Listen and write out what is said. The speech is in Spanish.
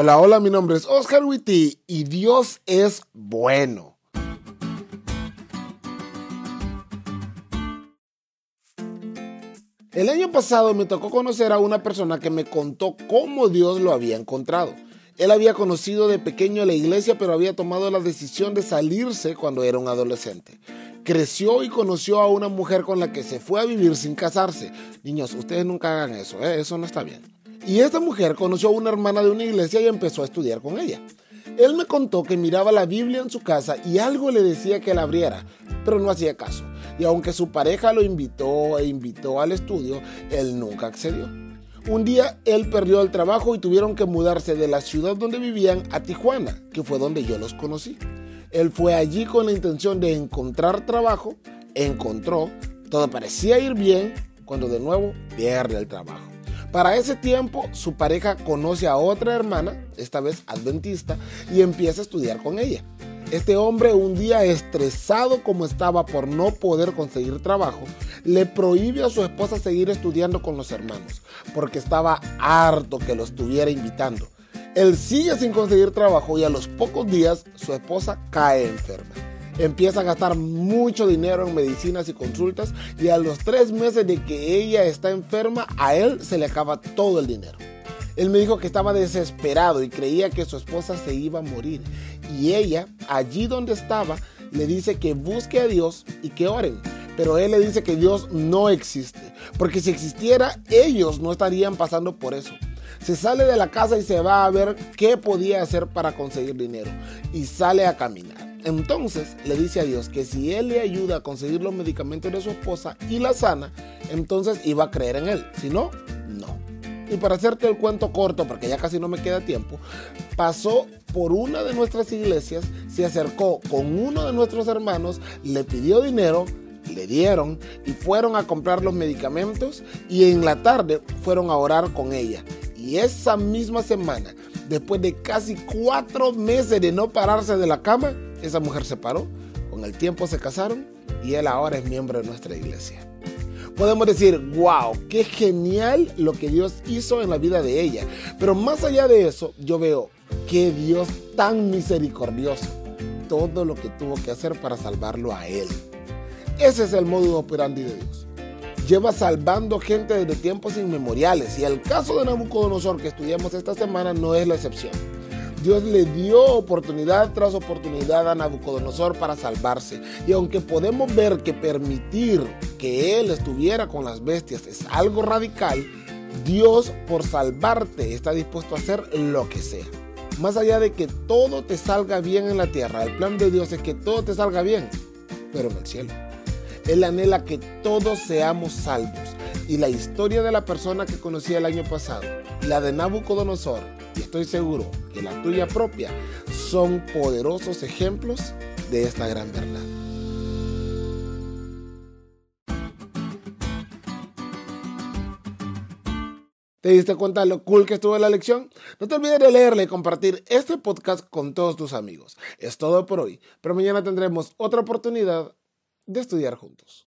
Hola, hola, mi nombre es Oscar Witty y Dios es bueno. El año pasado me tocó conocer a una persona que me contó cómo Dios lo había encontrado. Él había conocido de pequeño la iglesia, pero había tomado la decisión de salirse cuando era un adolescente. Creció y conoció a una mujer con la que se fue a vivir sin casarse. Niños, ustedes nunca hagan eso, ¿eh? eso no está bien. Y esta mujer conoció a una hermana de una iglesia y empezó a estudiar con ella. Él me contó que miraba la Biblia en su casa y algo le decía que la abriera, pero no hacía caso. Y aunque su pareja lo invitó e invitó al estudio, él nunca accedió. Un día él perdió el trabajo y tuvieron que mudarse de la ciudad donde vivían a Tijuana, que fue donde yo los conocí. Él fue allí con la intención de encontrar trabajo, encontró, todo parecía ir bien, cuando de nuevo pierde el trabajo. Para ese tiempo, su pareja conoce a otra hermana, esta vez adventista, y empieza a estudiar con ella. Este hombre, un día estresado como estaba por no poder conseguir trabajo, le prohíbe a su esposa seguir estudiando con los hermanos, porque estaba harto que lo estuviera invitando. Él sigue sin conseguir trabajo y a los pocos días su esposa cae enferma. Empieza a gastar mucho dinero en medicinas y consultas y a los tres meses de que ella está enferma, a él se le acaba todo el dinero. Él me dijo que estaba desesperado y creía que su esposa se iba a morir. Y ella, allí donde estaba, le dice que busque a Dios y que oren. Pero él le dice que Dios no existe. Porque si existiera, ellos no estarían pasando por eso. Se sale de la casa y se va a ver qué podía hacer para conseguir dinero. Y sale a caminar. Entonces le dice a Dios que si él le ayuda a conseguir los medicamentos de su esposa y la sana, entonces iba a creer en él. Si no, no. Y para hacerte el cuento corto, porque ya casi no me queda tiempo, pasó por una de nuestras iglesias, se acercó con uno de nuestros hermanos, le pidió dinero, le dieron y fueron a comprar los medicamentos y en la tarde fueron a orar con ella. Y esa misma semana, después de casi cuatro meses de no pararse de la cama, esa mujer se paró, con el tiempo se casaron y él ahora es miembro de nuestra iglesia podemos decir, wow, qué genial lo que Dios hizo en la vida de ella. Pero más allá de eso, yo veo qué Dios tan misericordioso, todo lo que tuvo que hacer para salvarlo a él. Ese es el modo operandi de Dios. Lleva salvando gente desde tiempos inmemoriales y el caso de Nabucodonosor que estudiamos esta semana no es la excepción. Dios le dio oportunidad tras oportunidad a Nabucodonosor para salvarse. Y aunque podemos ver que permitir que él estuviera con las bestias es algo radical, Dios por salvarte está dispuesto a hacer lo que sea. Más allá de que todo te salga bien en la tierra, el plan de Dios es que todo te salga bien, pero en el cielo. Él anhela que todos seamos salvos. Y la historia de la persona que conocí el año pasado, la de Nabucodonosor, y estoy seguro que la tuya propia, son poderosos ejemplos de esta gran verdad. ¿Te diste cuenta lo cool que estuvo la lección? No te olvides de leerle y compartir este podcast con todos tus amigos. Es todo por hoy, pero mañana tendremos otra oportunidad de estudiar juntos.